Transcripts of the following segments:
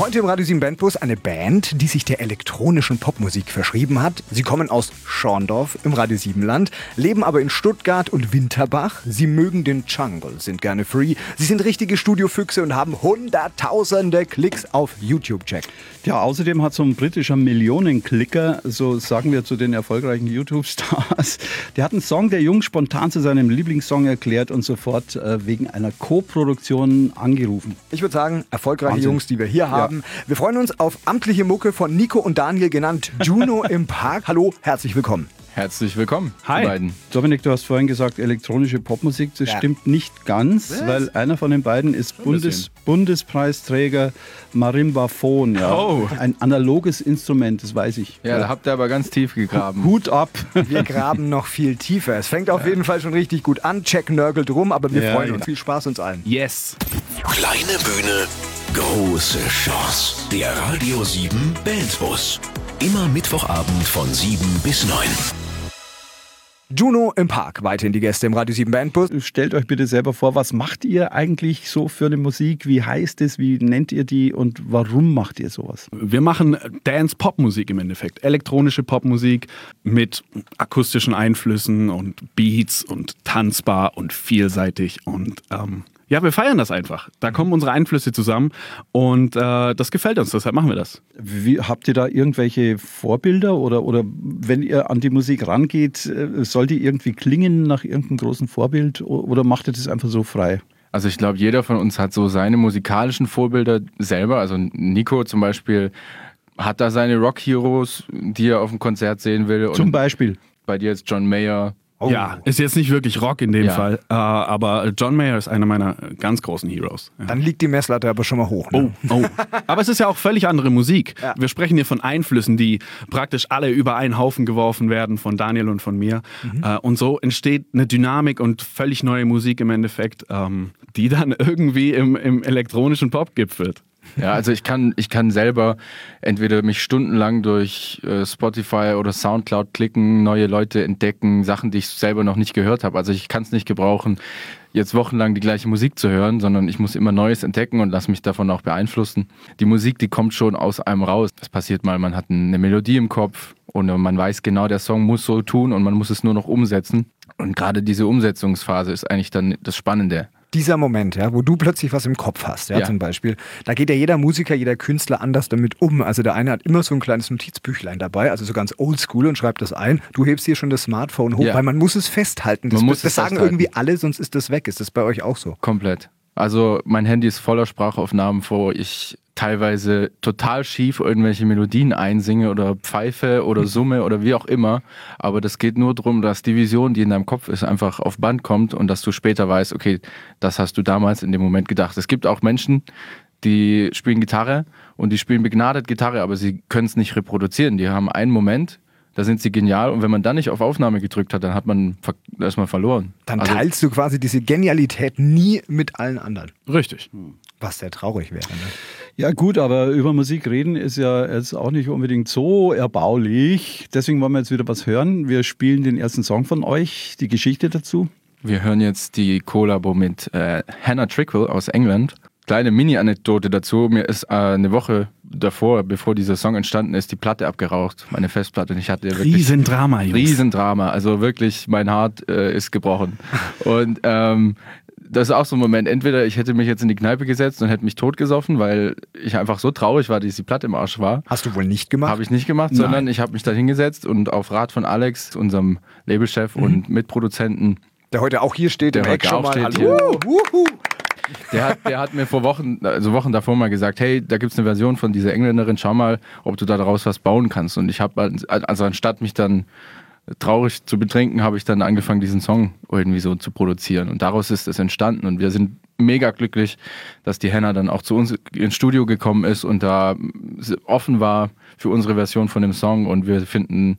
Heute im Radio 7 Bandbus eine Band, die sich der elektronischen Popmusik verschrieben hat. Sie kommen aus Schorndorf im Radio 7 Land, leben aber in Stuttgart und Winterbach. Sie mögen den Jungle, sind gerne free. Sie sind richtige Studiofüchse und haben hunderttausende Klicks auf YouTube, Jack. Ja, außerdem hat so ein britischer Millionenklicker, so sagen wir zu den erfolgreichen YouTube-Stars, der hat einen Song der Jungs spontan zu seinem Lieblingssong erklärt und sofort äh, wegen einer Co-Produktion angerufen. Ich würde sagen, erfolgreiche Wahnsinn. Jungs, die wir hier haben. Wir freuen uns auf amtliche Mucke von Nico und Daniel, genannt Juno im Park. Hallo, herzlich willkommen. Herzlich willkommen, Hi. beiden. Dominik, du hast vorhin gesagt, elektronische Popmusik, das Ja. stimmt nicht ganz, weil einer von den beiden ist Bundes, Bundespreisträger Marimbaphon. Ja. Oh. Ein analoges Instrument, das weiß ich. Ja, da habt ihr aber ganz tief gegraben. Hut ab. Wir graben noch viel tiefer. Es fängt auf jeden Fall schon richtig gut an. Jack nörgelt rum, aber wir Ja, freuen ja. uns. Viel Spaß uns allen. Yes. Kleine Bühne, große Chance. Der Radio 7 Bandbus. Immer Mittwochabend von 7 bis 9. Juno im Park, weiterhin die Gäste im Radio 7 Bandbus. Stellt euch bitte selber vor, was macht ihr eigentlich so für eine Musik? Wie heißt es? Wie nennt ihr die? Und warum macht ihr sowas? Wir machen Dance-Pop-Musik im Endeffekt. Elektronische Popmusik mit akustischen Einflüssen und Beats und tanzbar und vielseitig. Und ähm, ja, wir feiern das einfach. Da kommen unsere Einflüsse zusammen und äh, das gefällt uns, deshalb machen wir das. Wie, habt ihr da irgendwelche Vorbilder oder, oder wenn ihr an die Musik rangeht, äh, soll die irgendwie klingen nach irgendeinem großen Vorbild oder macht ihr das einfach so frei? Also ich glaube, jeder von uns hat so seine musikalischen Vorbilder selber. Also Nico zum Beispiel hat da seine Rock-Heroes, die er auf dem Konzert sehen will. Und Zum Beispiel. bei dir ist John Mayer. Ja, ist jetzt nicht wirklich Rock in dem Ja. Fall, äh, aber John Mayer ist einer meiner ganz großen Heroes. Ja. Dann liegt die Messlatte aber schon mal hoch. Ne? Oh, oh. Aber es ist ja auch völlig andere Musik. Ja. Wir sprechen hier von Einflüssen, die praktisch alle über einen Haufen geworfen werden von Daniel und von mir. Äh, und so entsteht eine Dynamik und völlig neue Musik im Endeffekt, ähm, die dann irgendwie im, im elektronischen Pop gipfelt. Ja, also ich kann, ich kann selber entweder mich stundenlang durch äh, Spotify oder Soundcloud klicken, neue Leute entdecken, Sachen, die ich selber noch nicht gehört habe. Also ich kann es nicht gebrauchen, jetzt wochenlang die gleiche Musik zu hören, sondern ich muss immer Neues entdecken und lass mich davon auch beeinflussen. Die Musik, die kommt schon aus einem raus. Das passiert mal, man hat eine Melodie im Kopf und man weiß genau, der Song muss so tun und man muss es nur noch umsetzen. Und gerade diese Umsetzungsphase ist eigentlich dann das Spannende. Dieser Moment, ja, wo du plötzlich was im Kopf hast, ja, Ja. zum Beispiel, da geht ja jeder Musiker, jeder Künstler anders damit um. Also der eine hat immer so ein kleines Notizbüchlein dabei, also so ganz oldschool und schreibt das ein. Du hebst hier schon das Smartphone hoch, Ja. weil man muss es festhalten. Das, Man muss das sagen festhalten. irgendwie alle, sonst ist das weg. Ist das bei euch auch so? Komplett. Also mein Handy ist voller Sprachaufnahmen, wo ich teilweise total schief irgendwelche Melodien einsinge oder pfeife oder summe oder wie auch immer. Aber das geht nur darum, dass die Vision, die in deinem Kopf ist, einfach auf Band kommt und dass du später weißt, okay, das hast du damals in dem Moment gedacht. Es gibt auch Menschen, die spielen Gitarre und die spielen begnadet Gitarre, aber sie können es nicht reproduzieren. Die haben einen Moment, da sind sie genial und wenn man dann nicht auf Aufnahme gedrückt hat, dann hat man erstmal verloren. Dann Also- teilst du quasi diese Genialität nie mit allen anderen. Richtig. Was sehr traurig wäre. Ne? Ja gut, aber über Musik reden ist ja jetzt auch nicht unbedingt so erbaulich. Deswegen wollen wir jetzt wieder was hören. Wir spielen den ersten Song von euch, die Geschichte dazu. Wir hören jetzt die Kollabo mit äh, Hannah Trickwell aus England. Kleine Mini-Anekdote dazu. Mir ist äh, eine Woche davor, bevor dieser Song entstanden ist, die Platte abgeraucht, meine Festplatte. Und ich hatte wirklich Riesendrama, Jungs. Riesendrama. Also wirklich, mein Hart äh, ist gebrochen. Und ähm, das ist auch so ein Moment. Entweder ich hätte mich jetzt in die Kneipe gesetzt und hätte mich totgesoffen, weil ich einfach so traurig war, dass die Platte im Arsch war. Hast du wohl nicht gemacht? Habe ich nicht gemacht, sondern ich habe mich da hingesetzt und auf Rat von Alex, unserem Labelchef und Mitproduzenten, Der heute auch hier steht Der im Eck heute schon auch mal. steht Hallo. Wuhu. Der hat, der hat mir vor Wochen, also Wochen davor mal gesagt, hey, da gibt es eine Version von dieser Engländerin, schau mal, ob du da daraus was bauen kannst. Und ich habe, also anstatt mich dann traurig zu betrinken, habe ich dann angefangen, diesen Song irgendwie so zu produzieren. Und daraus ist es entstanden. Und wir sind mega glücklich, dass die Hannah dann auch zu uns ins Studio gekommen ist und da offen war für unsere Version von dem Song. Und wir finden,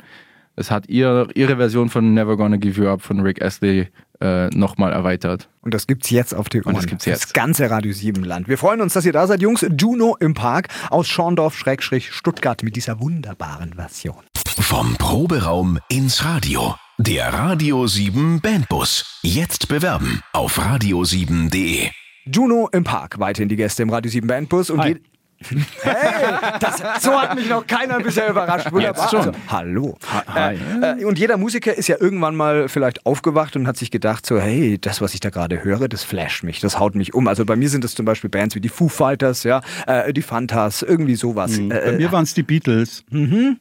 es hat ihr, ihre Version von Never Gonna Give You Up von Rick Astley äh, nochmal erweitert. Und das gibt's jetzt auf den Und das gibt's Das jetzt. ganze Radio 7 Land. Wir freuen uns, dass ihr da seid, Jungs. Juno im Park aus Schorndorf-Stuttgart mit dieser wunderbaren Version. Vom Proberaum ins Radio. Der Radio 7 Bandbus. Jetzt bewerben auf radio7.de. Juno im Park, weiterhin die Gäste im Radio 7 Bandbus und Hi. je- Hey, das, so hat mich noch keiner bisher überrascht. Wunderbar. Jetzt schon. Also, hallo. Hi. Äh, äh, und jeder Musiker ist ja irgendwann mal vielleicht aufgewacht und hat sich gedacht, so, hey, das, was ich da gerade höre, das flasht mich, das haut mich um. Also bei mir sind es zum Beispiel Bands wie die Foo Fighters, ja, äh, die Fantas, irgendwie sowas. Bei Äh, mir waren es die Beatles.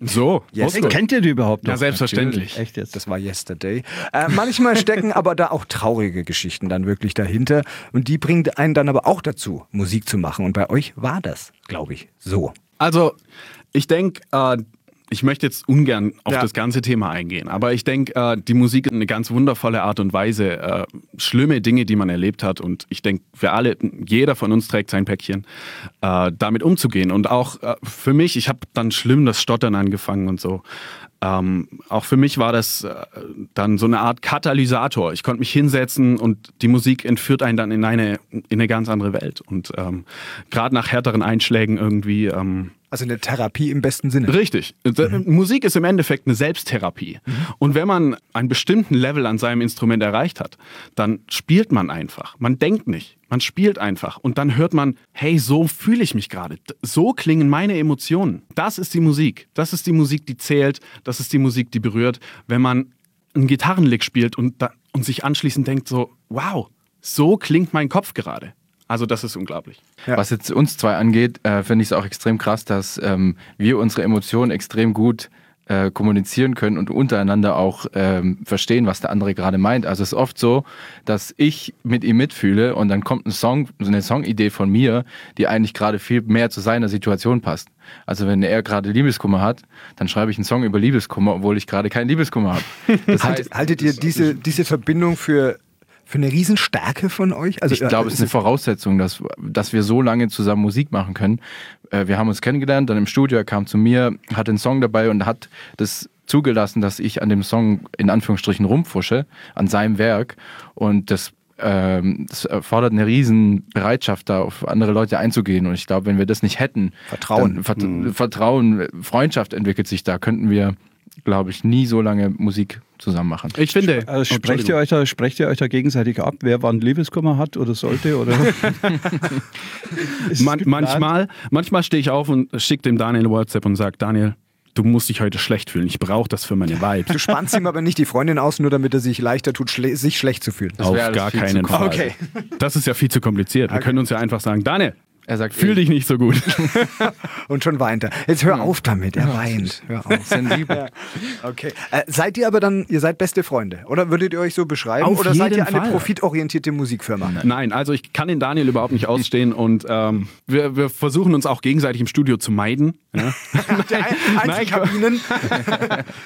So, Yes. Kennt ihr die überhaupt noch? Ja, selbstverständlich. Echt jetzt? Das war Yesterday. Äh, manchmal stecken aber da auch traurige Geschichten dann wirklich dahinter. Und die bringt einen dann aber auch dazu, Musik zu machen. Und bei euch war das, glaube ich, so. Also, ich denke, äh, ich möchte jetzt ungern auf Ja. das ganze Thema eingehen, aber ich denke, äh, die Musik ist eine ganz wundervolle Art und Weise, äh, schlimme Dinge, die man erlebt hat. Und ich denke, wir alle, jeder von uns trägt sein Päckchen, äh, damit umzugehen. Und auch äh, für mich, ich habe dann schlimm das Stottern angefangen und so. Ähm, auch für mich war das äh, dann so eine Art Katalysator. Ich konnte mich hinsetzen und die Musik entführt einen dann in eine, in eine ganz andere Welt. Und ähm, gerade nach härteren Einschlägen irgendwie. Ähm, Also eine Therapie im besten Sinne. Richtig. Musik ist im Endeffekt eine Selbsttherapie. Und wenn man einen bestimmten Level an seinem Instrument erreicht hat, dann spielt man einfach. Man denkt nicht. Man spielt einfach. Und dann hört man, hey, so fühle ich mich gerade. So klingen meine Emotionen. Das ist die Musik. Das ist die Musik, die zählt. Das ist die Musik, die berührt. Wenn man einen Gitarrenlick spielt und, da, und sich anschließend denkt so, wow, so klingt mein Kopf gerade. Also das ist unglaublich. Ja. Was jetzt uns zwei angeht, äh, finde ich es auch extrem krass, dass ähm, wir unsere Emotionen extrem gut äh, kommunizieren können und untereinander auch ähm, verstehen, was der andere gerade meint. Also es ist oft so, dass ich mit ihm mitfühle und dann kommt ein Song, so eine Songidee von mir, die eigentlich gerade viel mehr zu seiner Situation passt. Also wenn er gerade Liebeskummer hat, dann schreibe ich einen Song über Liebeskummer, obwohl ich gerade keinen Liebeskummer habe. Das Haltet, haltet ihr diese, diese Verbindung für, für eine Riesenstärke von euch? Also, ich glaube, es ist eine Voraussetzung, dass, dass wir so lange zusammen Musik machen können. Äh, Wir haben uns kennengelernt, dann im Studio, er kam zu mir, hat den Song dabei und hat das zugelassen, dass ich an dem Song in Anführungsstrichen rumfusche, an seinem Werk. Und das, ähm, das erfordert eine riesen Bereitschaft, da auf andere Leute einzugehen. Und ich glaube, wenn wir das nicht hätten, Vertrauen. Vert Vertrauen, Freundschaft entwickelt sich da, könnten wir, glaube ich, nie so lange Musik zusammen machen. Ich finde... Also sprecht, ihr euch da, sprecht ihr euch da gegenseitig ab, wer wann Liebeskummer hat oder sollte? Oder? Man, manchmal manchmal stehe ich auf und schicke dem Daniel WhatsApp und sage, Daniel, du musst dich heute schlecht fühlen. Ich brauche das für meine Vibes. Du spannst ihm aber nicht die Freundin aus, nur damit er sich leichter tut, schle sich schlecht zu fühlen. Auf wäre alles gar keinen Fall. Okay. Das ist ja viel zu kompliziert. Wir können uns ja einfach sagen, Daniel, Er sagt, fühl dich nicht so gut. Und schon weint er. Jetzt hör auf damit, er weint. Hör auf. sensibel. Okay. Äh, seid ihr aber dann, ihr seid beste Freunde? Oder würdet ihr euch so beschreiben? Auf oder seid ihr eine Fall. profitorientierte Musikfirma? Nein, also ich kann den Daniel überhaupt nicht ausstehen und ähm, wir, wir versuchen uns auch gegenseitig im Studio zu meiden. Ja? Die Ein Einzelkabinen.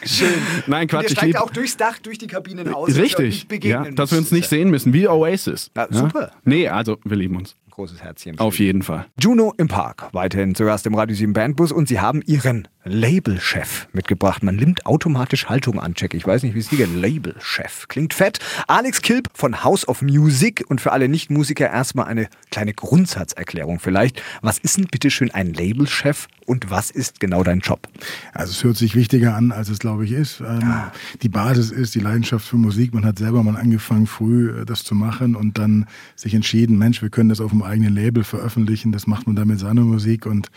Schön. Nein, Und Quatsch, ihr ich steigt auch durchs Dach, durch die Kabinen aus. dass ihr Richtig, begegnen ja, dass wir uns nicht sehen müssen, wie Oasis. Ja, super. Nee, also wir lieben uns. Großes Herzchen. Auf jeden Fall. Juno im Park, weiterhin zu Gast im Radio 7 Bandbus und sie haben ihren Labelchef mitgebracht. Man nimmt automatisch Haltung an, check. Ich weiß nicht, wie es hier geht. Labelchef. Klingt fett. Alex Kilp von House of Music und für alle Nichtmusiker erstmal eine kleine Grundsatzerklärung vielleicht. Was ist denn bitte schön ein Labelchef und was ist genau dein Job? Also es hört sich wichtiger an, als es glaube ich ist. Ähm, Die Basis ist die Leidenschaft für Musik. Man hat selber mal angefangen, früh äh, das zu machen und dann sich entschieden, Mensch, wir können das auf dem eigenen Label veröffentlichen. Das macht man dann mit seiner Musik und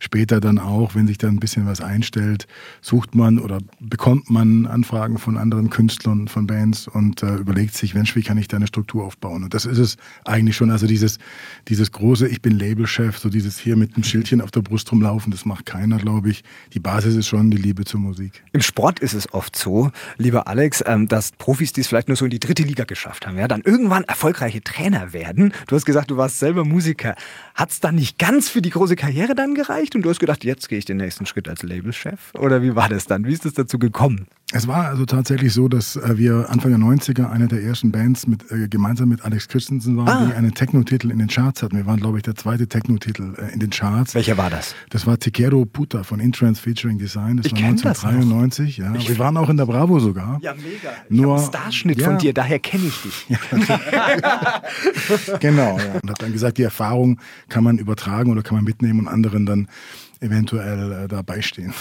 später dann auch, wenn sich dann ein bisschen was einstellt, sucht man oder bekommt man Anfragen von anderen Künstlern, von Bands und äh, überlegt sich, Mensch, wie kann ich da eine Struktur aufbauen? Und das ist es eigentlich schon. Also dieses, dieses große, ich bin Labelchef, so dieses hier mit einem Schildchen auf der Brust rumlaufen, das macht keiner, glaube ich. Die Basis ist schon die Liebe zur Musik. Im Sport ist es oft so, lieber Alex, ähm, dass Profis, die es vielleicht nur so in die dritte Liga geschafft haben, ja, dann irgendwann erfolgreiche Trainer werden. Du hast gesagt, du warst selber Musiker. Hat es dann nicht ganz für die große Karriere dann gereicht und du hast gedacht, jetzt gehe ich den nächsten Schritt als Labelchef? Oder wie war das dann? Wie ist es dazu gekommen? Es war also tatsächlich so, dass äh, wir Anfang der 90er eine der ersten Bands mit, äh, gemeinsam mit Alex Christensen waren, die einen Techno-Titel in den Charts hatten. Wir waren, glaube ich, der zweite Techno-Titel äh, in den Charts. Welcher war das? Das war Tequero Puta von Intrance Featuring Design. Das Ich war kenn das noch. 1993. Ja. Wir waren auch in der Bravo sogar. Ja, mega. Nur- ich einen Starschnitt ja. von dir, daher kenne ich dich. Genau, ja. Und hat dann gesagt, die Erfahrung kann man übertragen oder kann man mitnehmen und anderen dann eventuell äh, dabei stehen.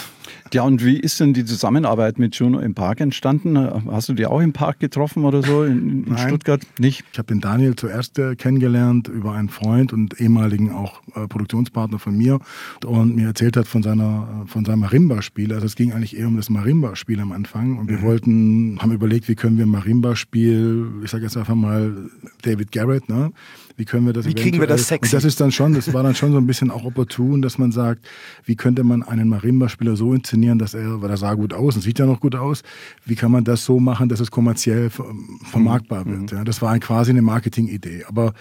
Ja, und wie ist denn die Zusammenarbeit mit Juno im Park entstanden? Hast du die auch im Park getroffen oder so in, in Stuttgart? Nicht? Ich habe den Daniel zuerst äh, kennengelernt über einen Freund und ehemaligen auch äh, Produktionspartner von mir und mir erzählt hat von seiner von seinem Marimba-Spiel. Also es ging eigentlich eher um das Marimba-Spiel am Anfang und wir Mhm. wollten, haben überlegt, wie können wir Marimba-Spiel, ich sage jetzt einfach mal David Garrett, ne? Wie können wir das Wie kriegen wir das sexy? Und das ist dann schon, das war dann schon so ein bisschen auch opportun, dass man sagt, wie könnte man einen Marimba-Spieler so inszenieren, dass er, weil er sah gut aus und sieht ja noch gut aus, wie kann man das so machen, dass es kommerziell ver- vermarktbar wird. Ja, das war quasi eine Marketingidee. Aber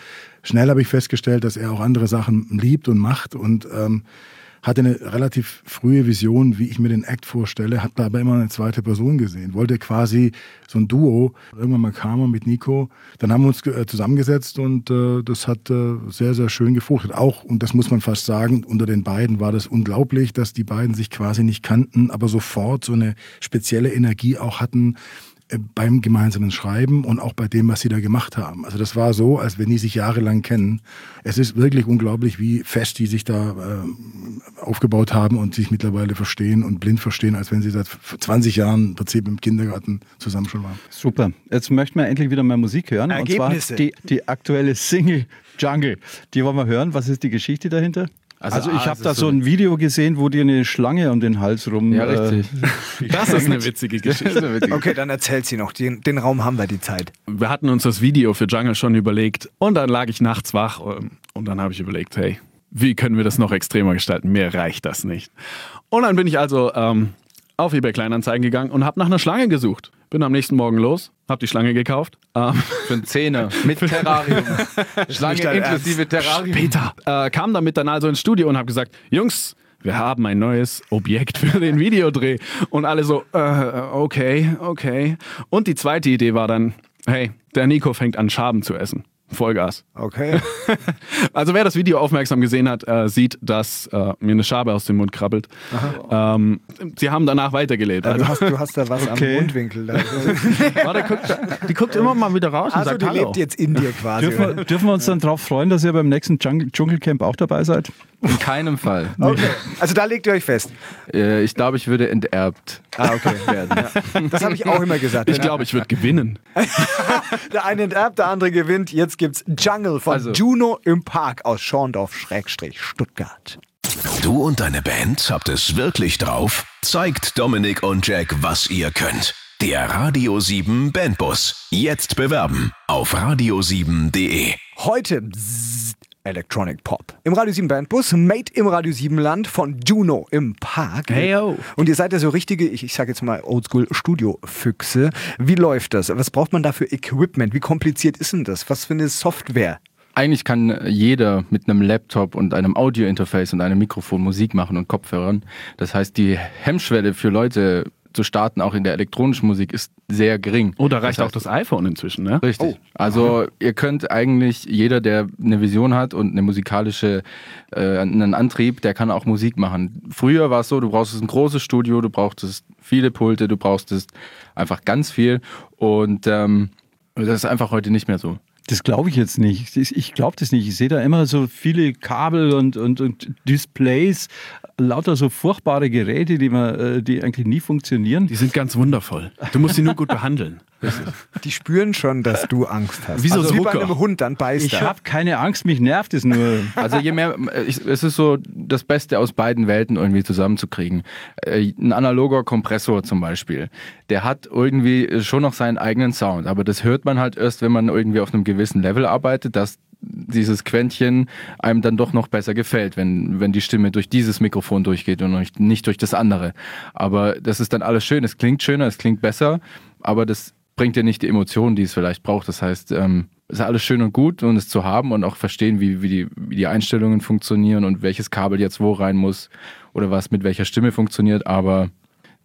schnell habe ich festgestellt, dass er auch andere Sachen liebt und macht und ähm, hatte eine relativ frühe Vision, wie ich mir den Act vorstelle, hat da aber immer eine zweite Person gesehen, wollte quasi so ein Duo. Irgendwann mal kam er mit Nico, dann haben wir uns äh, zusammengesetzt und äh, das hat äh, sehr, sehr schön gefruchtet. Auch, und das muss man fast sagen, unter den beiden war das unglaublich, dass die beiden sich quasi nicht kannten, aber sofort so eine spezielle Energie auch hatten, beim gemeinsamen Schreiben und auch bei dem, was sie da gemacht haben. Also das war so, als wenn die sich jahrelang kennen. Es ist wirklich unglaublich, wie fest die sich da aufgebaut haben und sich mittlerweile verstehen und blind verstehen, als wenn sie seit 20 Jahren im Prinzip im Kindergarten zusammen schon waren. Super. Jetzt möchten wir endlich wieder mal Musik hören. Ergebnisse. Und zwar die, die aktuelle Single Jungle. Die wollen wir hören. Was ist die Geschichte dahinter? Also, Also, ich ah, habe da so ein Video gesehen, wo dir eine Schlange um den Hals rum. Ja, richtig. Das ist eine witzige Geschichte. Okay, dann erzählt sie noch. Den, den Raum haben wir die Zeit. Wir hatten uns das Video für Jungle schon überlegt und dann lag ich nachts wach ähm, und dann habe ich überlegt, hey, wie können wir das noch extremer gestalten? Mir reicht das nicht. Und dann bin ich also ähm, auf eBay Kleinanzeigen gegangen und habe nach einer Schlange gesucht. Bin am nächsten Morgen los, habe die Schlange gekauft. Ähm, Für einen Zehner mit Terrarium. Schlange inklusive Terrarium. Peter äh, kam damit dann also ins Studio und habe gesagt, Jungs, wir haben ein neues Objekt für den Videodreh. Und alle so, äh, okay, okay. Und die zweite Idee war dann, hey, der Nico fängt an Schaben zu essen. Vollgas. Okay. Also wer das Video aufmerksam gesehen hat, äh, sieht, dass äh, mir eine Schabe aus dem Mund krabbelt. Ähm, sie haben danach weitergelebt. Ja, Also, du, hast, du hast da was Okay. am Mundwinkel. Da. warte, guckt, die guckt immer mal wieder raus und Also sagt die Hallo. lebt jetzt in dir quasi. Dürfen wir, dürfen wir uns dann darauf freuen, dass ihr beim nächsten Dschungel- Dschungelcamp auch dabei seid? In keinem Fall. Okay. Also da legt ihr euch fest. Äh, Ich glaube, ich würde enterbt Ah, okay. werden. Das habe ich auch immer gesagt. Ich glaube, ich würde gewinnen. Der eine enterbt, der andere gewinnt. Jetzt gibt's Jungle von Also. Juno im Park aus Schorndorf-Stuttgart. Du und deine Band habt es wirklich drauf? Zeigt Dominik und Jack, was ihr könnt. Der Radio 7 Bandbus. Jetzt bewerben auf radio7.de. Heute Electronic Pop. Im Radio 7 Bandbus, Made im Radio 7 Land von Juno im Park. Hey, yo. Und ihr seid ja so richtige, ich, ich sage jetzt mal Oldschool Studio-Füchse. Wie läuft das? Was braucht man da für Equipment? Wie kompliziert ist denn das? Was für eine Software? Eigentlich kann jeder mit einem Laptop und einem Audio-Interface und einem Mikrofon Musik machen und Kopfhörern. Das heißt, die Hemmschwelle für Leute zu starten, auch in der elektronischen Musik, ist sehr gering. Oh, da reicht das auch das iPhone inzwischen, ne? Richtig. Also ihr könnt eigentlich, jeder, der eine Vision hat und eine musikalische, äh, einen Antrieb, der kann auch Musik machen. Früher war es so, du brauchst ein großes Studio, du brauchtest viele Pulte, du brauchst einfach ganz viel und ähm, das ist einfach heute nicht mehr so. Das glaube ich jetzt nicht. Ich glaube das nicht. Ich sehe da immer so viele Kabel und, und, und Displays, lauter so furchtbare Geräte, die, man, äh, die eigentlich nie funktionieren. Die sind ganz wundervoll. Du musst sie nur gut behandeln. Die spüren schon, dass du Angst hast. Wie so also wie bei einem Hund, dann beißt Ich habe keine Angst, mich nervt es nur. Also je mehr, ich, es ist so das Beste aus beiden Welten irgendwie zusammenzukriegen. Äh, Ein analoger Kompressor zum Beispiel, der hat irgendwie schon noch seinen eigenen Sound, aber das hört man halt erst, wenn man irgendwie auf einem gewissen Level arbeitet, dass dieses Quäntchen einem dann doch noch besser gefällt, wenn, wenn die Stimme durch dieses Mikrofon durchgeht und nicht- durch das andere. Aber das ist dann alles schön, es klingt schöner, es klingt besser, aber das bringt dir nicht die Emotionen, die es vielleicht braucht. Das heißt, ähm, es ist alles schön und gut und es zu haben und auch verstehen, wie, wie, die, wie die Einstellungen funktionieren und welches Kabel jetzt wo rein muss oder was mit welcher Stimme funktioniert, aber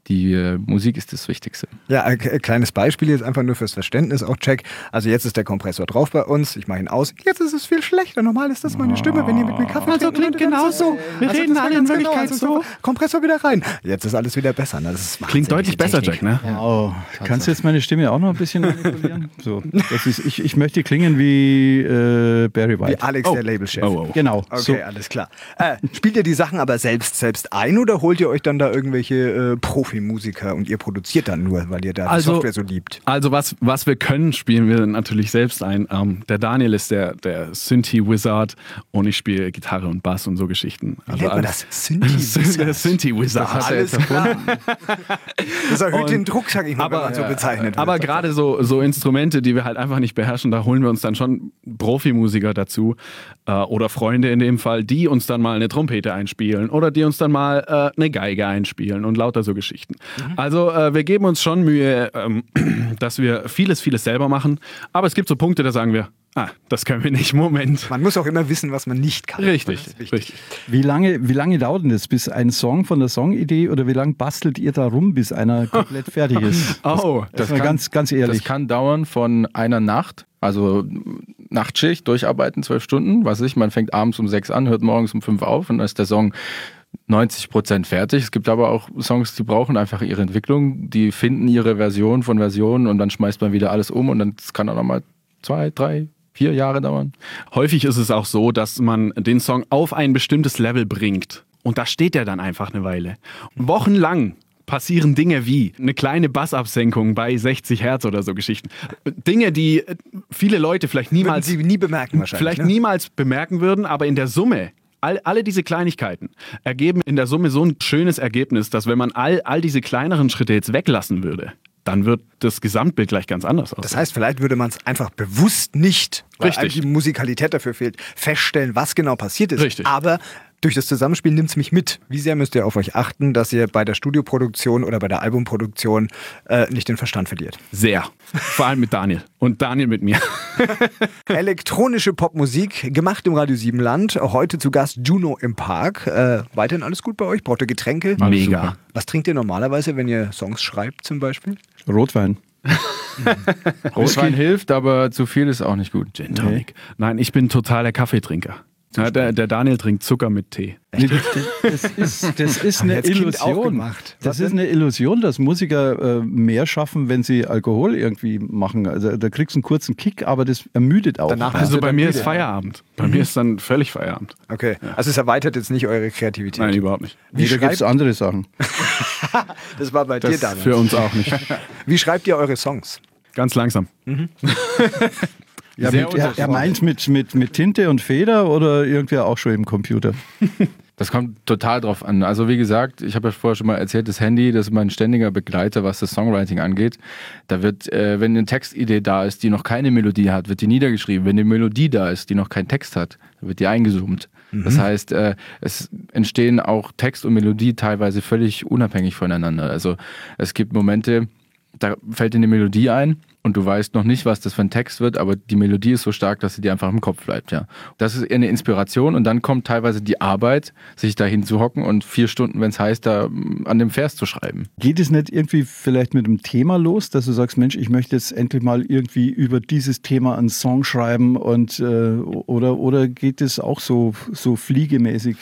die äh, Musik ist das Wichtigste. Ja, ein kleines Beispiel jetzt einfach nur fürs Verständnis auch check. Also jetzt ist der Kompressor drauf bei uns. Ich mache ihn aus. Jetzt ist es viel schlechter. Normal ist das meine Stimme, wenn ihr mit mir Kaffee Also klingt genau so. Wir reden das war alle in ganz Wirklichkeit also so. Kompressor wieder rein. Jetzt ist alles wieder besser. Das ist Klingt deutlich besser, Technik. Jack, ne? Wow. Kannst du jetzt meine Stimme auch noch ein bisschen manipulieren? So, das ist, ich, ich möchte klingen wie äh, Barry Wie White. Alex, Oh. der Labelchef. Oh, oh. Genau. Okay, So, alles klar. Äh, spielt ihr die Sachen aber selbst selbst ein oder holt ihr euch dann da irgendwelche äh, Profimusiker und ihr produziert dann nur, weil ihr da Also- die Software so liebt? Also was, was wir können, spielen wir natürlich selbst ein. Ähm, der Daniel ist der, der Synthi-Wizard und ich spiele Gitarre und Bass und so Geschichten. Wie nennt man das? Synthi-Wizard? Synthi-Wizard. Alles klar. Das erhöht Und- den Druck, sag ich mal, wenn aber- man so bezeichnet wird. Aber gerade so, so Instrumente, die wir halt einfach nicht beherrschen, da holen wir uns dann schon Profimusiker dazu äh, oder Freunde in dem Fall, die uns dann mal eine Trompete einspielen oder die uns dann mal äh, eine Geige einspielen und lauter so Geschichten. Also äh, wir geben uns schon Mühe, ähm, dass wir vieles, vieles selber machen, aber es gibt so Punkte, da sagen wir, ah, das können wir nicht, Moment. man muss auch immer wissen, was man nicht kann. Richtig, Das richtig. wie, lange, wie lange dauert denn das, bis ein Song von der Songidee oder wie lange bastelt ihr da rum, bis einer komplett fertig ist? Oh, Das mal ganz, ganz ehrlich. Das kann dauern von einer Nacht, also Nachtschicht, durcharbeiten, zwölf Stunden, was weiß ich, man fängt abends um sechs an, hört morgens um fünf auf und dann ist der Song 90 Prozent fertig. Es gibt aber auch Songs, die brauchen einfach ihre Entwicklung, die finden ihre Version von Versionen und dann schmeißt man wieder alles um und dann kann auch nochmal zwei, drei, vier Jahre dauern. Häufig ist es auch so, dass man den Song auf ein bestimmtes Level bringt. Und da steht er dann einfach eine Weile. Wochenlang passieren Dinge wie eine kleine Bassabsenkung bei 60 Hertz oder so Geschichten. Dinge, die viele Leute vielleicht niemals, sie nie bemerken wahrscheinlich. vielleicht ne? niemals bemerken würden, aber in der Summe. All, alle diese Kleinigkeiten ergeben in der Summe so ein schönes Ergebnis, dass wenn man all, all diese kleineren Schritte jetzt weglassen würde, dann wird das Gesamtbild gleich ganz anders aussehen. Das heißt, vielleicht würde man es einfach bewusst nicht, weil Richtig. die Musikalität dafür fehlt, feststellen, was genau passiert ist. Richtig. Aber durch das Zusammenspiel nimmt es mich mit. Wie sehr müsst ihr auf euch achten, dass ihr bei der Studioproduktion oder bei der Albumproduktion äh, nicht den Verstand verliert? Sehr. Vor allem mit Daniel. Und Daniel mit mir. Elektronische Popmusik, gemacht im Radio Siebenland. Heute zu Gast Juno im Park. Äh, weiterhin alles gut bei euch? Braucht ihr Getränke? Mega. Was trinkt ihr normalerweise, wenn ihr Songs schreibt zum Beispiel? Rotwein. Rotwein hilft, aber zu viel ist auch nicht gut. Gin Tonic. Nein, ich bin totaler Kaffeetrinker. Ja, der, der Daniel trinkt Zucker mit Tee. Das ist, das ist eine Illusion. Das ist eine Illusion, dass Musiker äh, mehr schaffen, wenn sie Alkohol irgendwie machen. Also da kriegst du einen kurzen Kick, aber das ermüdet auch. Danach Also bei mir müde. ist Feierabend. Bei mir ist dann völlig Feierabend. Okay. Also es erweitert jetzt nicht eure Kreativität. Nein, überhaupt nicht. Wie, Nee, da gibt es andere Sachen. das war bei dir Das damals. für uns auch nicht. Wie schreibt ihr eure Songs? Ganz langsam. Ja, Sehr mit, er, er meint mit, mit, mit Tinte und Feder oder irgendwie auch schon im Computer? Das kommt total drauf an. Also wie gesagt, ich habe ja vorher schon mal erzählt, das Handy, das ist mein ständiger Begleiter, was das Songwriting angeht. Da wird, äh, wenn eine Textidee da ist, die noch keine Melodie hat, wird die niedergeschrieben. Wenn eine Melodie da ist, die noch keinen Text hat, wird die eingezoomt. Das heißt, äh, es entstehen auch Text und Melodie teilweise völlig unabhängig voneinander. Also es gibt Momente, da fällt dir eine Melodie ein und du weißt noch nicht, was das für ein Text wird, aber die Melodie ist so stark, dass sie dir einfach im Kopf bleibt, ja. Das ist eher eine Inspiration und dann kommt teilweise die Arbeit, sich da hinzuhocken und vier Stunden, wenn es heißt, da mm, an dem Vers zu schreiben. Geht es nicht irgendwie vielleicht mit einem Thema los, dass du sagst, Mensch, ich möchte jetzt endlich mal irgendwie über dieses Thema einen Song schreiben und äh, oder, oder geht es auch so, so fliegemäßig?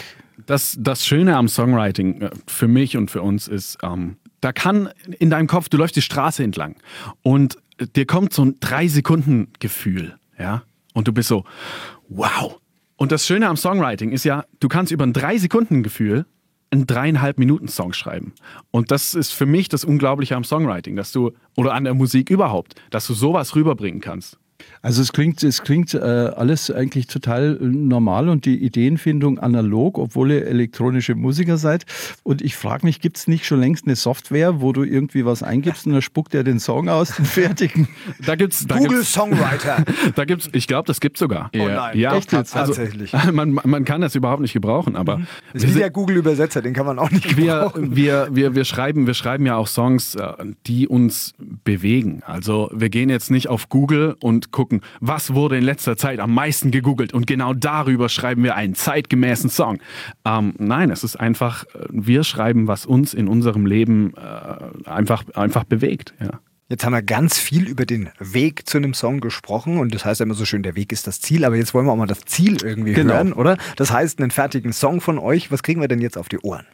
Das, das Schöne am Songwriting äh, für mich und für uns ist, ähm, da kann in deinem Kopf, du läufst die Straße entlang und dir kommt so ein drei Sekunden Gefühl, ja, und du bist so, wow. Und das Schöne am Songwriting ist ja, du kannst über ein drei Sekunden Gefühl einen dreieinhalb Minuten Song schreiben. Und das ist für mich das Unglaubliche am Songwriting, dass du, oder an der Musik überhaupt, dass du sowas rüberbringen kannst. Also es klingt, es klingt äh, alles eigentlich total normal und die Ideenfindung analog, obwohl ihr elektronische Musiker seid. Und ich frage mich, gibt es nicht schon längst eine Software, wo du irgendwie was eingibst und dann spuckt er den Song aus, den fertigen? Da gibt's, da Google gibt's, Songwriter. da gibt's, ich glaube, das gibt's sogar. Oh nein, Ja, echt jetzt? also, Tatsächlich. Man, man kann das überhaupt nicht gebrauchen, aber Das ist wie der Google-Übersetzer, den kann man auch nicht wir, gebrauchen. wir, wir, wir, schreiben, wir schreiben ja auch Songs, äh, die uns bewegen. Also wir gehen jetzt nicht auf Google und und gucken, was wurde in letzter Zeit am meisten gegoogelt und genau darüber schreiben wir einen zeitgemäßen Song. Ähm, nein, es ist einfach, äh, wir schreiben, was uns in unserem Leben äh, einfach, einfach bewegt. Ja. Jetzt haben wir ganz viel über den Weg zu einem Song gesprochen und das heißt immer so schön, der Weg ist das Ziel, aber jetzt wollen wir auch mal das Ziel irgendwie Genau. hören, oder? Das heißt, einen fertigen Song von euch, was kriegen wir denn jetzt auf die Ohren?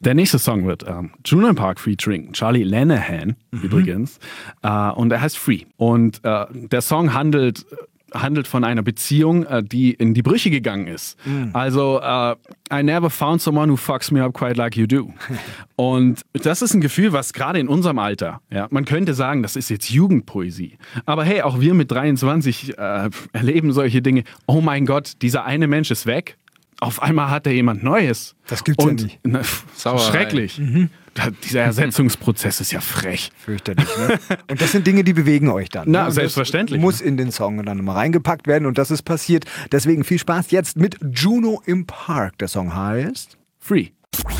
Der nächste Song wird ähm, Juno Park featuring Charlie Lanahan übrigens äh, und er heißt Free. Und äh, der Song handelt handelt von einer Beziehung, äh, die in die Brüche gegangen ist. Also äh, I never found someone who fucks me up quite like you do. Und das ist ein Gefühl, was gerade in unserem Alter, ja, man könnte sagen, das ist jetzt Jugendpoesie. Aber hey, auch wir mit 23 äh, erleben solche Dinge. Oh mein Gott, dieser eine Mensch ist weg. Auf einmal hat er jemand Neues. Das gibt's ja Und, nicht. Na, Sauerei. schrecklich. Da, dieser Ersetzungsprozess ist ja frech. Fürchterlich, ne? Und das sind Dinge, die bewegen euch dann. Na, ne? Selbstverständlich. Das muss in den Song dann mal reingepackt werden und das ist passiert. Deswegen viel Spaß jetzt mit Juno im Park. Der Song heißt Free.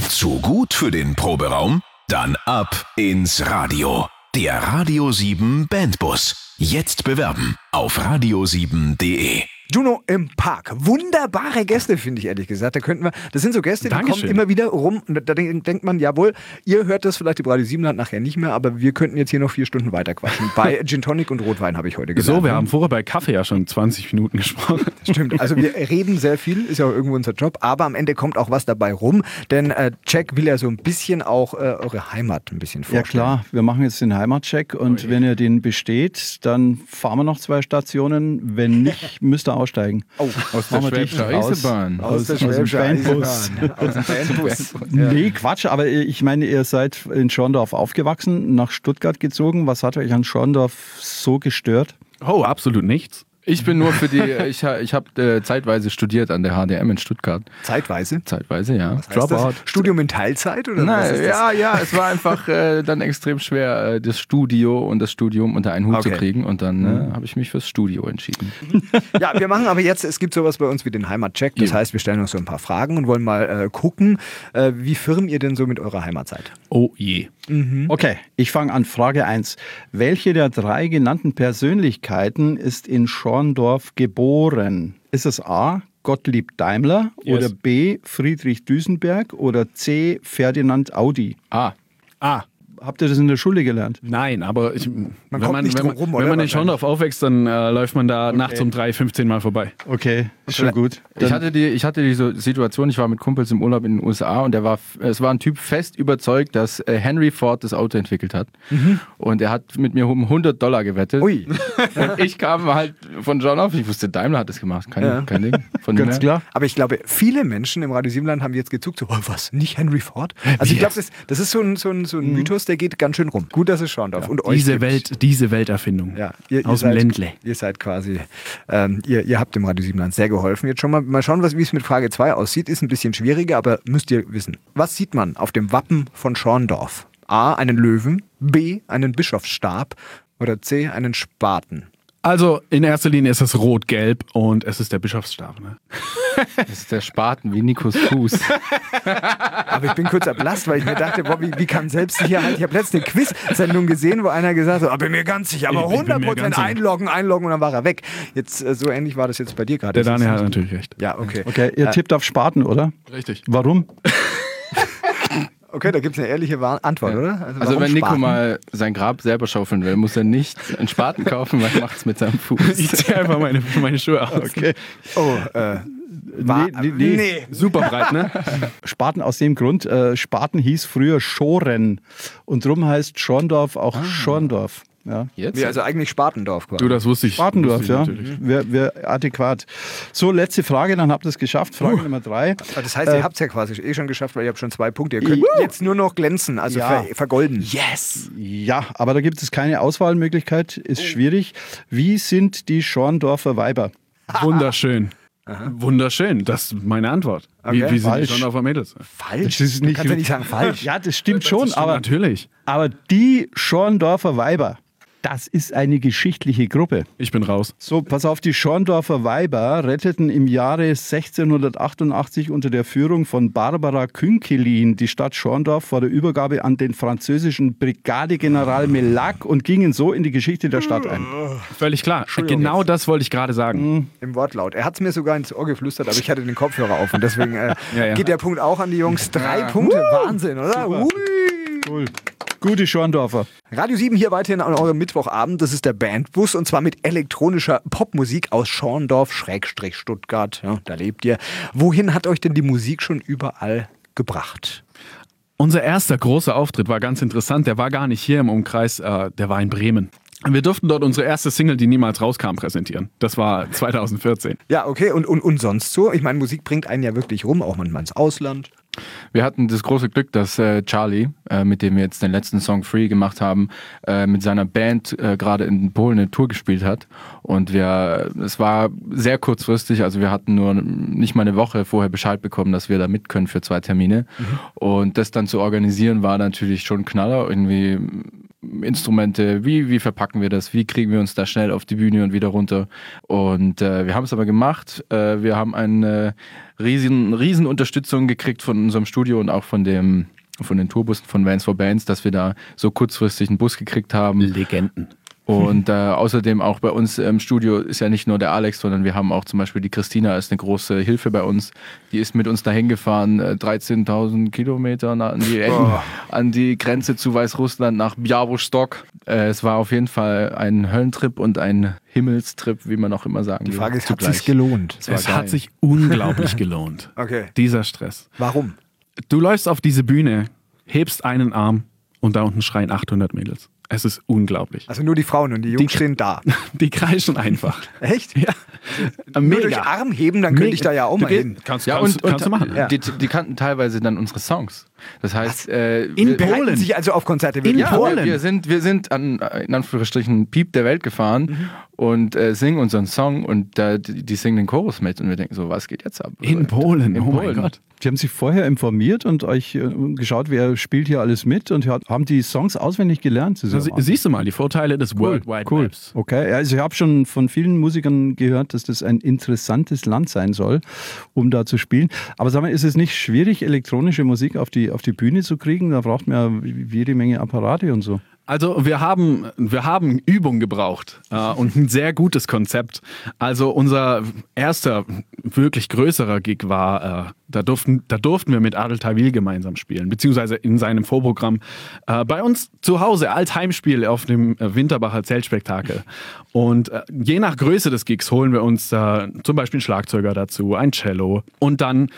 Zu gut für den Proberaum? Dann ab ins Radio. Der Radio 7 Bandbus. Jetzt bewerben auf radio7.de. Juno im Park. Wunderbare Gäste, finde ich ehrlich gesagt. Da könnten wir, das sind so Gäste, die Dankeschön. kommen immer wieder rum und da denk- denkt man, jawohl, ihr hört das vielleicht im Radio 7 Land nachher nicht mehr, aber wir könnten jetzt hier noch vier Stunden weiter quatschen. Bei Gin Tonic und Rotwein habe ich heute gesagt. So, wir haben vorher bei Kaffee ja schon 20 Minuten gesprochen. Stimmt, also wir reden sehr viel, ist ja auch irgendwo unser Job, aber am Ende kommt auch was dabei rum, denn äh, Jack will ja so ein bisschen auch äh, eure Heimat ein bisschen vorstellen. Ja klar, wir machen jetzt den Heimatcheck und wenn ihr den besteht, dann fahren wir noch zwei Stationen. Wenn nicht, müsst ihr aussteigen. Oh, Aus der Schwäbischer. Eisenbahn. aus, aus Bandbus. Aus dem Bandbus. Nee, Quatsch, aber ich meine, ihr seid in Schorndorf aufgewachsen, nach Stuttgart gezogen. Was hat euch an Schorndorf so gestört? Oh, absolut nichts. Ich bin nur für die, ich, ich habe äh, zeitweise studiert an der HDM in Stuttgart. Zeitweise. Zeitweise, ja. Heißt das Studium in Teilzeit oder was Nein, ist das? ja, ja, es war einfach äh, dann extrem schwer, äh, das Studio und das Studium unter einen Hut Okay. zu kriegen. Und dann äh, habe ich mich fürs Studio entschieden. Ja, wir machen aber jetzt, es gibt sowas bei uns wie den Heimatcheck. Das heißt, wir stellen uns so ein paar Fragen und wollen mal äh, gucken, äh, wie firm ihr denn so mit eurer Heimat seid. Oh je. Okay, ich fange an. Frage 1. Welche der drei genannten Persönlichkeiten ist in Schorndorf geboren? Ist es A. Gottlieb Daimler Yes. oder B. Friedrich Düsenberg oder C. Ferdinand Audi? Ah, Ah, Habt ihr das in der Schule gelernt? nein, aber ich, wenn kommt man, nicht wenn drum man, rum, wenn man in Schorndorf aufwächst, dann äh, läuft man da nachts um drei, 15 Mal vorbei. Okay, ist schon gut. ich hatte, die, ich hatte diese Situation, ich war mit Kumpels im Urlaub in den USA und der war, es war ein Typ fest überzeugt, dass äh, Henry Ford das Auto entwickelt hat. Und er hat mit mir um 100 Dollar gewettet. Ui, Und ich kam halt von John auf, ich wusste, Daimler hat das gemacht, kein, Ja. kein Ding. Von Ganz klar. aber ich glaube, viele Menschen im Radio Siebenland haben jetzt gezuckt, so, oh, was, nicht Henry Ford? Also ich glaube, das, das ist so ein, so, ein, so ein Mythos, der geht ganz schön rum. Gut, dass es Schorndorf und euch Diese. Welt, diese Welterfindung. Ja, ihr, ihr Aus dem seid, Ländle. Ihr seid quasi, ähm, ihr, ihr habt dem Radio Siebenland sehr geholfen. Jetzt schon mal, mal schauen, wie es mit Frage 2 aussieht. Ist ein bisschen schwieriger, aber müsst ihr wissen. Was sieht man auf dem Wappen von Schorndorf? A, einen Löwen, B, einen Bischofsstab oder C, einen Spaten. Also in erster Linie ist es rot-gelb und es ist der Bischofsstab. Ne? Das ist der Spaten wie Nikos Fuß. Aber ich bin kurz erblasst, weil ich mir dachte, boah, wie, wie kann Selbstsicherheit? Ich habe letztens eine Quiz-Sendung gesehen, wo einer gesagt hat, ah, bin mir ganz sicher, aber Ich bin mir 100% ganz sicher. einloggen, einloggen und dann war er weg. Jetzt, äh, so ähnlich war das jetzt bei dir gerade. Der Daniel hat natürlich recht. Ja, okay. Okay, ihr tippt auf Spaten, oder? Richtig. Warum? Okay, da gibt es eine ehrliche Antwort, oder? Also warum wenn Nico Spaten? mal sein Grab selber schaufeln will, muss er nicht einen Spaten kaufen, weil er macht es mit seinem Fuß. Ich ziehe einfach meine, meine Schuhe aus. Okay. Oh, äh, war, Nee, nee, nee. Super breit, ne? Spaten aus dem Grund, äh, Spaten hieß früher Schoren und drum heißt Schorndorf auch Schorndorf. Ja. Jetzt? Nee, also eigentlich Spartendorf quasi. Du, das wusste ich. Spartendorf, wusste ich ja. natürlich. Wäre wär adäquat. So, letzte Frage, dann habt ihr es geschafft. Frage Nummer drei. Das heißt, ihr habt es ja quasi eh schon geschafft, weil ihr habt schon zwei Punkte. Ihr könnt jetzt nur noch glänzen, also Ja. ver vergolden. Yes! Ja, aber da gibt es keine Auswahlmöglichkeit, ist schwierig. Wie sind die Schorndorfer Weiber? Wunderschön. Wunderschön. Das ist meine Antwort. Wie, Okay. wie sind Falsch. die Schorndorfer Mädels? Falsch? Das ist du nicht- kannst ja nicht sagen falsch. Ja, das stimmt schon, Das stimmt aber, natürlich. aber die Schorndorfer Weiber Das ist eine geschichtliche Gruppe. Ich bin raus. So, pass auf, die Schorndorfer Weiber retteten im Jahre 1688 unter der Führung von Barbara Künkelin die Stadt Schorndorf vor der Übergabe an den französischen Brigadegeneral Melac und gingen so in die Geschichte der Stadt ein. Völlig klar. Genau das wollte ich gerade sagen. Im Wortlaut. Er hat es mir sogar ins Ohr geflüstert, aber ich hatte den Kopfhörer auf und deswegen äh, Ja, ja. geht der Punkt auch an die Jungs. Drei Punkte, Wahnsinn, oder? Ui. Cool. Gute Schorndorfer. Radio 7 hier weiterhin an eurem Mittwochabend. Das ist der Bandbus und zwar mit elektronischer Popmusik aus Schorndorf, Schrägstrich Stuttgart. Ja, da lebt ihr. Wohin hat euch denn die Musik schon überall gebracht? Unser erster großer Auftritt war ganz interessant. Der war gar nicht hier im Umkreis, äh, der war in Bremen. Wir durften dort unsere erste Single, die niemals rauskam, präsentieren. Das war 2014. Ja, okay. Und, und, und sonst so? Ich meine, Musik bringt einen ja wirklich rum, auch manchmal ins Ausland. Wir hatten das große Glück, dass äh, Charlie, äh, mit dem wir jetzt den letzten Song Free gemacht haben, äh, mit seiner Band äh, gerade in Polen eine Tour gespielt hat. Und wir, es war sehr kurzfristig, also wir hatten nur nicht mal eine Woche vorher Bescheid bekommen, dass wir da mit können für zwei Termine. Und das dann zu organisieren war natürlich schon ein Knaller. Irgendwie Instrumente, wie, wie verpacken wir das, wie kriegen wir uns da schnell auf die Bühne und wieder runter. Und äh, wir haben es aber gemacht. Äh, wir haben eine riesen, riesen Unterstützung gekriegt von unserem Studio und auch von dem von den Tourbussen von Vans for Bands, dass wir da so kurzfristig einen Bus gekriegt haben. Legenden. Und äh, außerdem auch bei uns im Studio ist ja nicht nur der Alex, sondern wir haben auch zum Beispiel die Christina, ist eine große Hilfe bei uns. Die ist mit uns dahin gefahren, äh, 13.000 Kilometer nach- an die, an die Grenze zu Weißrussland nach Białystok. Äh, es war auf jeden Fall ein Höllentrip und ein Himmelstrip, wie man auch immer sagen Die will. Frage ist, hat sich's gelohnt? Es geil. hat sich unglaublich gelohnt. Okay. Dieser Stress. Warum? Du läufst auf diese Bühne, hebst einen Arm und da unten schreien 800 Mädels. Es ist unglaublich. Also nur die Frauen und die Jungs Die- stehen da. Die kreischen einfach. Echt? Ja. Nur durch Arm heben, dann könnte ich da ja auch Du mal gehst- hin. Kannst, Ja, kannst, und, kannst du und machen. Ja. Die, die kannten teilweise dann unsere Songs. Das heißt, äh, In wir- Polen. Sich also auf Konzerte In Ja, vor? wir, wir sind, wir sind an, in Anführungsstrichen, Piep der Welt gefahren Mhm. und äh, singen unseren Song und äh, die, die singen den Chorus mit und wir denken so, was geht jetzt ab? In Polen, In oh mein Polen. Gott. Die haben sich vorher informiert und euch äh, geschaut, wer spielt hier alles mit und hat- haben die Songs auswendig gelernt. Also, Wahnsinn. siehst du mal, die Vorteile des World Wide cool. Webs. Okay, also ich habe schon von vielen Musikern gehört, dass das ein interessantes Land sein soll, um da zu spielen. Aber sag mal, ist es nicht schwierig, elektronische Musik auf die, auf die Bühne zu kriegen? Da braucht man ja jede Menge Apparate und so. Also wir haben, wir haben Übung gebraucht äh, und ein sehr gutes Konzept. Also unser erster wirklich größerer Gig war, äh, da, durften, da durften wir mit Adel Tawil gemeinsam spielen, beziehungsweise in seinem Vorprogramm äh, bei uns zu Hause als Heimspiel auf dem äh, Winterbacher Zeltspektakel. Und äh, je nach Größe des Gigs holen wir uns äh, zum Beispiel einen Schlagzeuger dazu, ein Cello und dann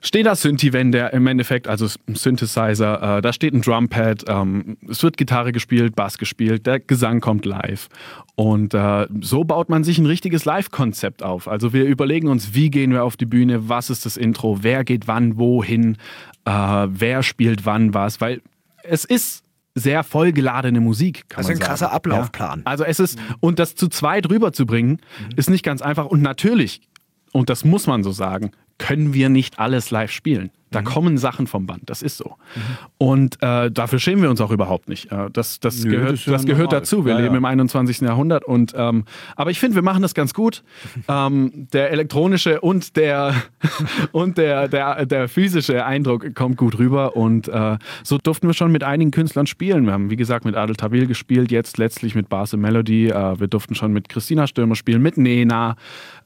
steht da Synthi-Wände im Endeffekt, also Synthesizer, da steht ein Drumpad, ähm, es wird Gitarre gespielt, Bass gespielt, der Gesang kommt live. Und äh, so baut man sich ein richtiges Live-Konzept auf. Also wir überlegen uns, wie gehen wir auf die Bühne, was ist das Intro, wer geht wann, wohin, äh, wer spielt wann was, weil es ist sehr vollgeladene Musik. Kann Also man ein sagen. krasser Ablaufplan. Ja. Also es ist, und das zu zweit rüberzubringen, ist nicht ganz einfach. Und natürlich, und das muss man so sagen, können wir nicht alles live spielen. Da kommen Sachen vom Band, das ist so. Und äh, dafür schämen wir uns auch überhaupt nicht. Äh, das, das, Nö, gehört, das gehört dazu. Wir Ja, leben ja. im 21. Jahrhundert. Und, ähm, aber ich finde, wir machen das ganz gut. ähm, der elektronische und der, und der, der, der physische Eindruck kommt gut rüber. Und äh, so durften wir schon mit einigen Künstlern spielen. Wir haben, wie gesagt, mit Adel Tawil gespielt, jetzt letztlich mit Base Melody. Äh, wir durften schon mit Christina Stürmer spielen, mit Nena,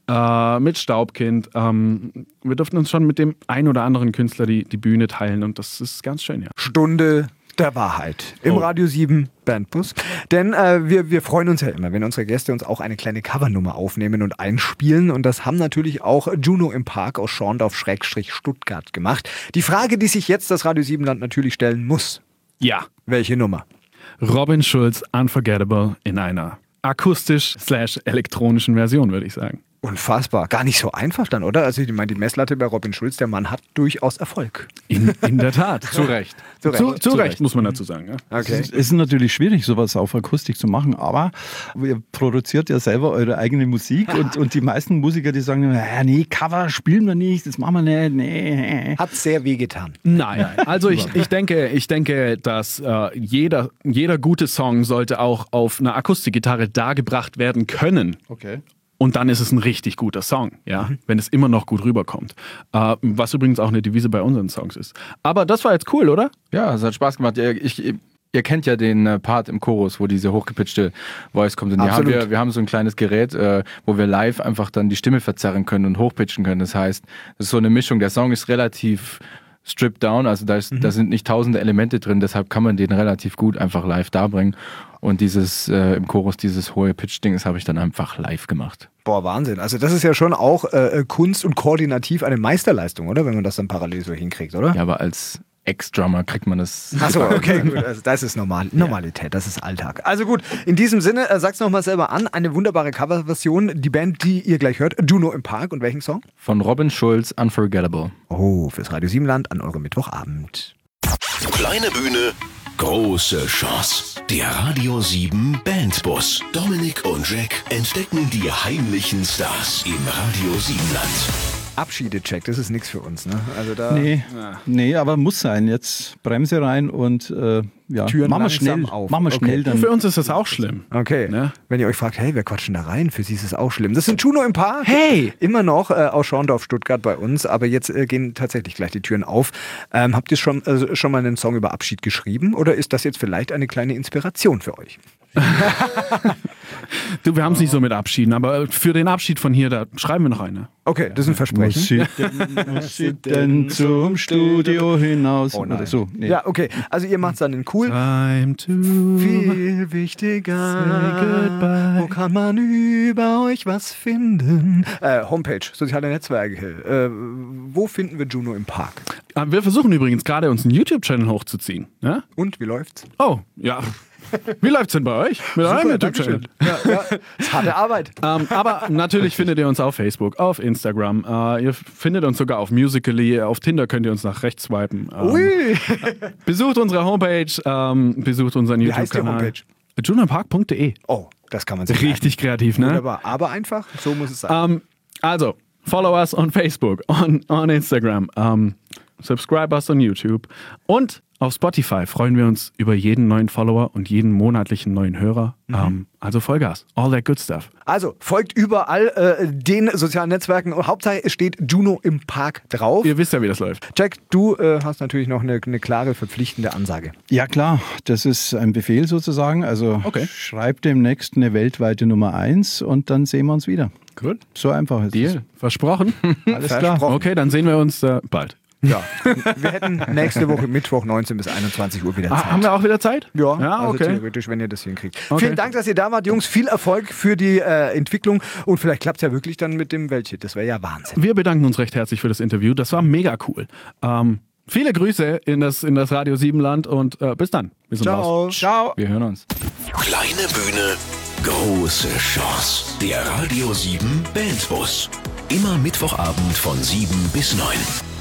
äh, mit Staubkind. Ähm, wir durften uns schon mit dem ein oder anderen Künstler die, die Bühne teilen. Und das ist ganz schön, ja. Stunde der Wahrheit im Oh. Radio 7 Bandbus. Denn äh, wir, wir freuen uns ja immer, wenn unsere Gäste uns auch eine kleine Covernummer aufnehmen und einspielen. Und das haben natürlich auch Juno im Park aus Schorndorf-Stuttgart gemacht. Die Frage, die sich jetzt das Radio 7 Land natürlich stellen muss, Ja. welche Nummer? Robin Schulz Unforgettable in einer akustisch slash elektronischen Version, würde ich sagen. Unfassbar. Gar nicht so einfach dann, oder? Also ich meine, die Messlatte bei Robin Schulz, der Mann hat durchaus Erfolg. In, in der Tat. Zu Recht. Zu Zu, Recht. zu Recht, muss man dazu sagen. Ja. Okay. Es ist natürlich schwierig, sowas auf Akustik zu machen, aber ihr produziert ja selber eure eigene Musik und, und die meisten Musiker, die sagen, ja, nee, Cover spielen wir nicht, das machen wir nicht, nee. Hat sehr weh getan. Nein, also ich, ich, denke, ich denke, dass äh, jeder, jeder gute Song sollte auch auf einer Akustikgitarre dargebracht werden können. Okay. Und dann ist es ein richtig guter Song, ja, wenn es immer noch gut rüberkommt. Äh, was übrigens auch eine Devise bei unseren Songs ist. Aber das war jetzt cool, oder? Ja, es hat Spaß gemacht. Ja, Ich, ihr kennt ja den äh, Part im Chorus, wo diese hochgepitchte Voice kommt. Und haben wir, wir haben so ein kleines Gerät, äh, wo wir live einfach dann die Stimme verzerren können und hochpitchen können. Das heißt, das ist so eine Mischung. Der Song ist relativ stripped down, also da, ist, da sind nicht tausende Elemente drin, deshalb kann man den relativ gut einfach live darbringen. Und dieses äh, im Chorus, dieses hohe Pitch-Ding, das habe ich dann einfach live gemacht. Boah, Wahnsinn. Also das ist ja schon auch äh, Kunst und koordinativ eine Meisterleistung, oder? Wenn man das dann parallel so hinkriegt, oder? Ja, aber als Ex-Drummer kriegt man das. Achso, okay, gut. Also das ist normal, Normalität, das ist Alltag. Also gut, in diesem Sinne, äh, sag's nochmal selber an, eine wunderbare Coverversion, die Band, die ihr gleich hört, Juno im Park. Und welchen Song? Von Robin Schulz, Unforgettable. Oh, fürs Radio Siebenland an eurem Mittwochabend. Kleine Bühne, große Chance. Der Radio 7 Bandbus. Dominik und Jack entdecken die heimlichen Stars im Radio Siebenland. Abschiede-Check, das ist nichts für uns, ne? Also da Nee, nee, aber muss sein. Jetzt Bremse rein und äh, ja, Türen machen wir langsam schnell. auf. Machen wir Okay. schnell dann. Für uns ist das auch schlimm. Okay. Ne? Wenn ihr euch fragt, hey, wer quatscht denn da rein? Für sie ist es auch schlimm. Das sind Juno im Park. Hey! Immer noch äh, aus Schorndorf, Stuttgart bei uns, aber jetzt äh, gehen tatsächlich gleich die Türen auf. Ähm, habt ihr schon, äh, schon mal einen Song über Abschied geschrieben oder ist das jetzt vielleicht eine kleine Inspiration für euch? Du, wir haben es nicht so mit Abschieden, aber für den Abschied von hier, da schreiben wir noch eine. Okay, das ist ein Muss Versprechen. sie denn, muss sie denn zum Studio hinaus? Oh nein. So. Nee. Ja, okay. Also ihr macht es dann in cool. Time to Viel wichtiger. Wo kann man über euch was finden? Äh, Homepage, soziale Netzwerke. Äh, wo finden wir Juno im Park? Ah, Wir versuchen übrigens gerade uns einen YouTube-Channel hochzuziehen. Ja? Und wie läuft's? Oh, ja. Wie läuft's denn bei euch? Mit eurem YouTube-Channel? Ja, ja. Das ist harte Arbeit. Ähm, aber natürlich findet ihr uns auf Facebook, auf Instagram. Äh, ihr findet uns sogar auf Musically. Auf Tinder könnt ihr uns nach rechts swipen. Ähm, Ui. besucht unsere Homepage, ähm, besucht unseren YouTube-Kanal. Junionpark.de. Oh, das kann man sich Richtig kreativ, ne? Wunderbar. Aber einfach, so muss es sein. Ähm, also, follow us on Facebook, on, on Instagram, ähm, subscribe us on YouTube und auf Spotify freuen wir uns über jeden neuen Follower und jeden monatlichen neuen Hörer. Ähm, also Vollgas, all that good stuff. Also, folgt überall äh, den sozialen Netzwerken. Hauptsache, es steht Juno im Park drauf. Ihr wisst ja, wie das läuft. Jack, du äh, hast natürlich noch eine, eine klare, verpflichtende Ansage. Ja klar, das ist ein Befehl sozusagen. Also Okay. schreibt demnächst eine weltweite Nummer 1 und dann sehen wir uns wieder. Gut. So einfach ist Deal. Versprochen? es. Alles klar. Versprochen. Okay, dann sehen wir uns äh, bald. Ja. Wir hätten nächste Woche Mittwoch 19 bis 21 Uhr wieder Zeit. Ah, haben wir auch wieder Zeit? Ja, ja also okay. theoretisch, wenn ihr das hinkriegt. Okay. Vielen Dank, dass ihr da wart, Jungs. Viel Erfolg für die äh, Entwicklung und vielleicht klappt es ja wirklich dann mit dem Welthit. Das wäre ja Wahnsinn. Wir bedanken uns recht herzlich für das Interview. Das war mega cool. Ähm, viele Grüße in das, in das Radio 7 Land und äh, bis dann. Wir sind raus. Ciao. Wir hören uns. Kleine Bühne, große Chance. Der Radio 7 Bandbus. Immer Mittwochabend von 7 bis 9.